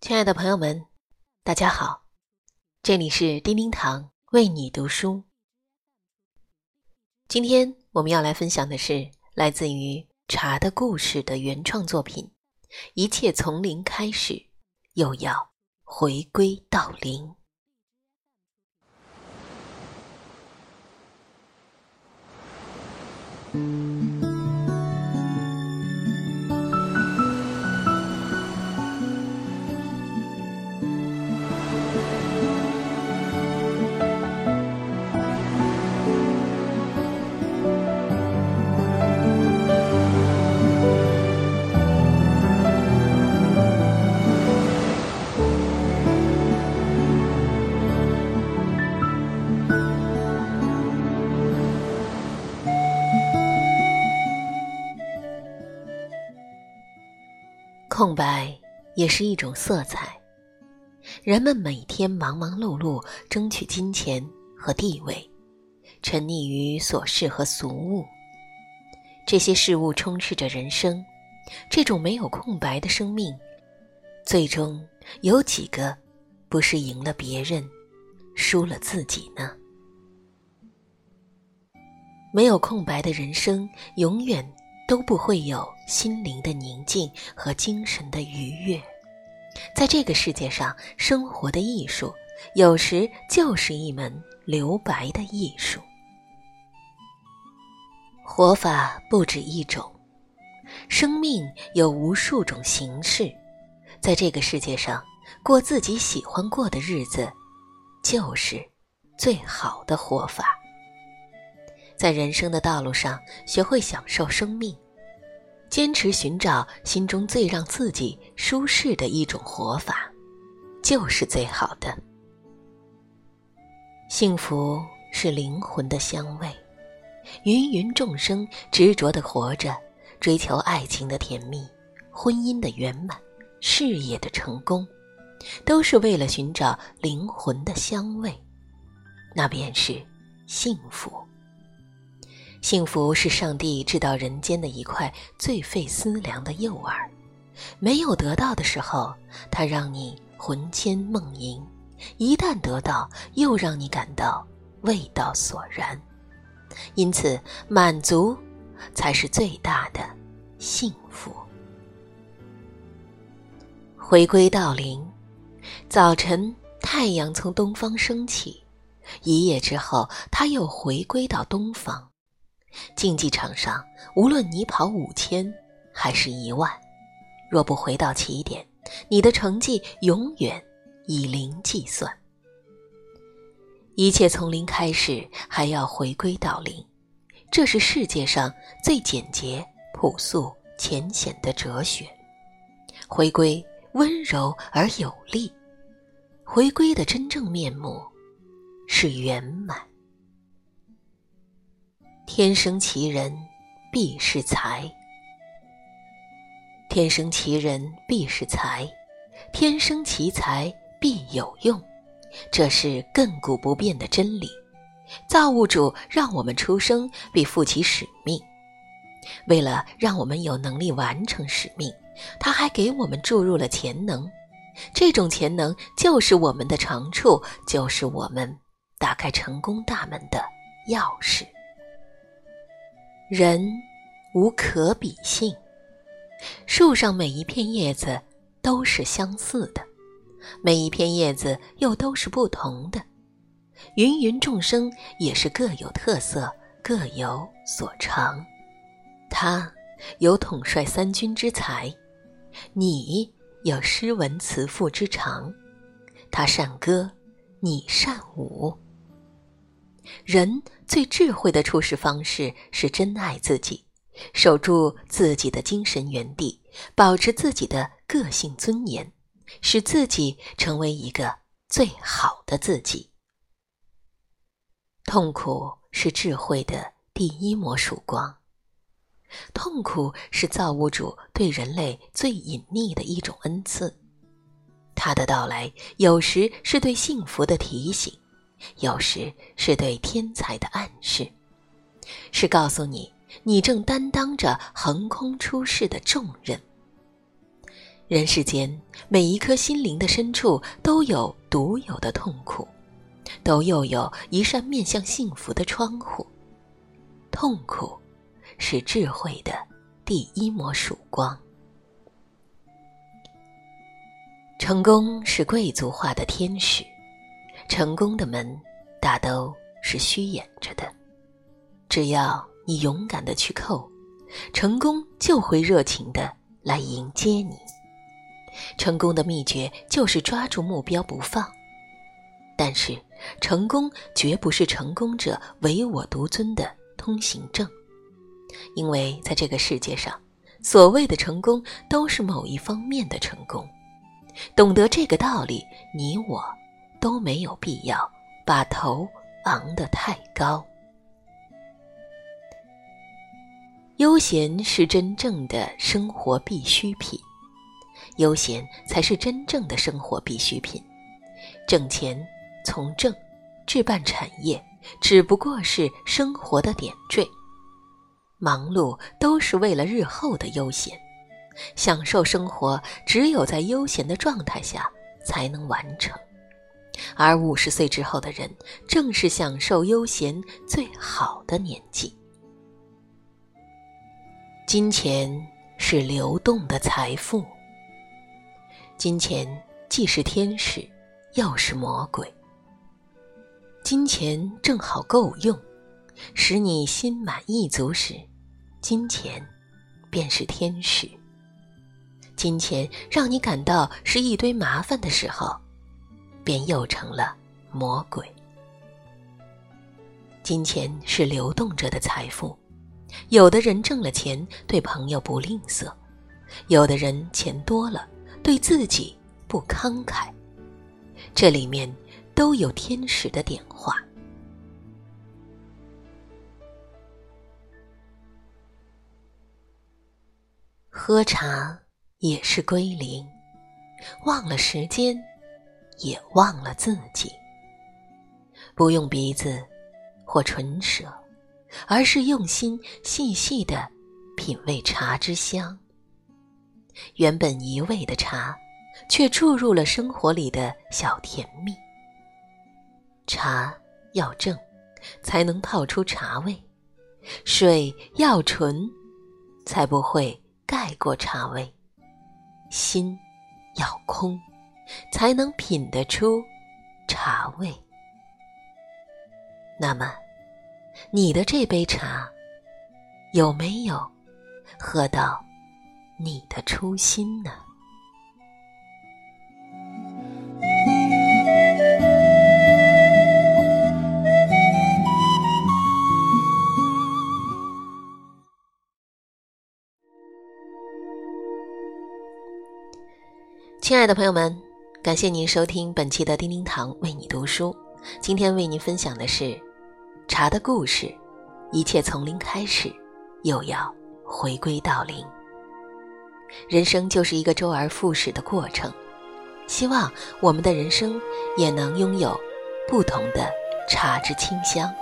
亲爱的朋友们，大家好，这里是叮叮堂为你读书。今天我们要来分享的是来自于《茶的故事》的原创作品。一切从零开始，又要回归到零。空白也是一种色彩。人们每天忙忙碌碌，争取金钱和地位，沉溺于琐事和俗物。这些事物充斥着人生。这种没有空白的生命，最终有几个不是赢了别人，输了自己呢？没有空白的人生，永远。都不会有心灵的宁静和精神的愉悦。在这个世界上，生活的艺术有时就是一门留白的艺术。活法不止一种，生命有无数种形式。在这个世界上，过自己喜欢过的日子，就是最好的活法。在人生的道路上，学会享受生命，坚持寻找心中最让自己舒适的一种活法，就是最好的。幸福是灵魂的香味，芸芸众生执着的活着，追求爱情的甜蜜、婚姻的圆满、事业的成功，都是为了寻找灵魂的香味，那便是幸福。幸福是上帝制到人间的一块最费思量的诱饵，没有得到的时候，它让你魂牵梦萦；一旦得到，又让你感到味道索然。因此，满足才是最大的幸福。回归到零，早晨太阳从东方升起，一夜之后，它又回归到东方。竞技场上，无论你跑五千还是一万，若不回到起点，你的成绩永远以零计算。一切从零开始，还要回归到零，这是世界上最简洁、朴素、浅显的哲学。回归温柔而有力，回归的真正面目是圆满。天生奇人，必是才；天生奇人，必是才；天生奇才，必有用。这是亘古不变的真理。造物主让我们出生，必负起使命。为了让我们有能力完成使命，他还给我们注入了潜能。这种潜能就是我们的长处，就是我们打开成功大门的钥匙。人无可比性，树上每一片叶子都是相似的，每一片叶子又都是不同的。芸芸众生也是各有特色，各有所长。他有统帅三军之才，你有诗文词赋之长。他善歌，你善舞。人最智慧的处事方式是珍爱自己，守住自己的精神原地，保持自己的个性尊严，使自己成为一个最好的自己。痛苦是智慧的第一抹曙光，痛苦是造物主对人类最隐秘的一种恩赐，它的到来有时是对幸福的提醒。有时是对天才的暗示，是告诉你，你正担当着横空出世的重任。人世间每一颗心灵的深处都有独有的痛苦，都又有一扇面向幸福的窗户。痛苦，是智慧的第一抹曙光。成功是贵族化的天使，成功的门大都是虚掩着的。只要你勇敢的去叩，成功就会热情的来迎接你。成功的秘诀就是抓住目标不放。但是，成功绝不是成功者唯我独尊的通行证，因为在这个世界上，所谓的成功都是某一方面的成功。懂得这个道理，你我都没有必要把头昂得太高。悠闲是真正的生活必需品。悠闲才是真正的生活必需品，挣钱从政置办产业，只不过是生活的点缀。忙碌都是为了日后的悠闲，享受生活只有在悠闲的状态下才能完成。而五十岁之后的人，正是享受悠闲最好的年纪。金钱是流动的财富。金钱既是天使，又是魔鬼。金钱正好够用，使你心满意足时，金钱便是天使；金钱让你感到是一堆麻烦的时候，便又成了魔鬼。金钱是流动着的财富，有的人挣了钱对朋友不吝啬，有的人钱多了。对自己不慷慨，这里面都有天使的点化。喝茶也是归零，忘了时间，也忘了自己。不用鼻子或唇舌，而是用心细细的品味茶之香。原本一味的茶，却注入了生活里的小甜蜜。茶要正，才能泡出茶味；水要纯，才不会盖过茶味；心要空，才能品得出茶味。那么，你的这杯茶，有没有喝到？你的初心呢？亲爱的朋友们，感谢您收听本期的叮叮堂为你读书。今天为您分享的是茶的故事。一切从零开始，又要回归到零。人生就是一个周而复始的过程，希望我们的人生也能拥有不同的茶之清香。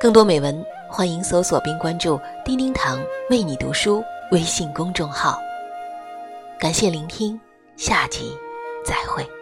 更多美文，欢迎搜索并关注“叮叮堂为你读书”微信公众号。感谢聆听，下集再会。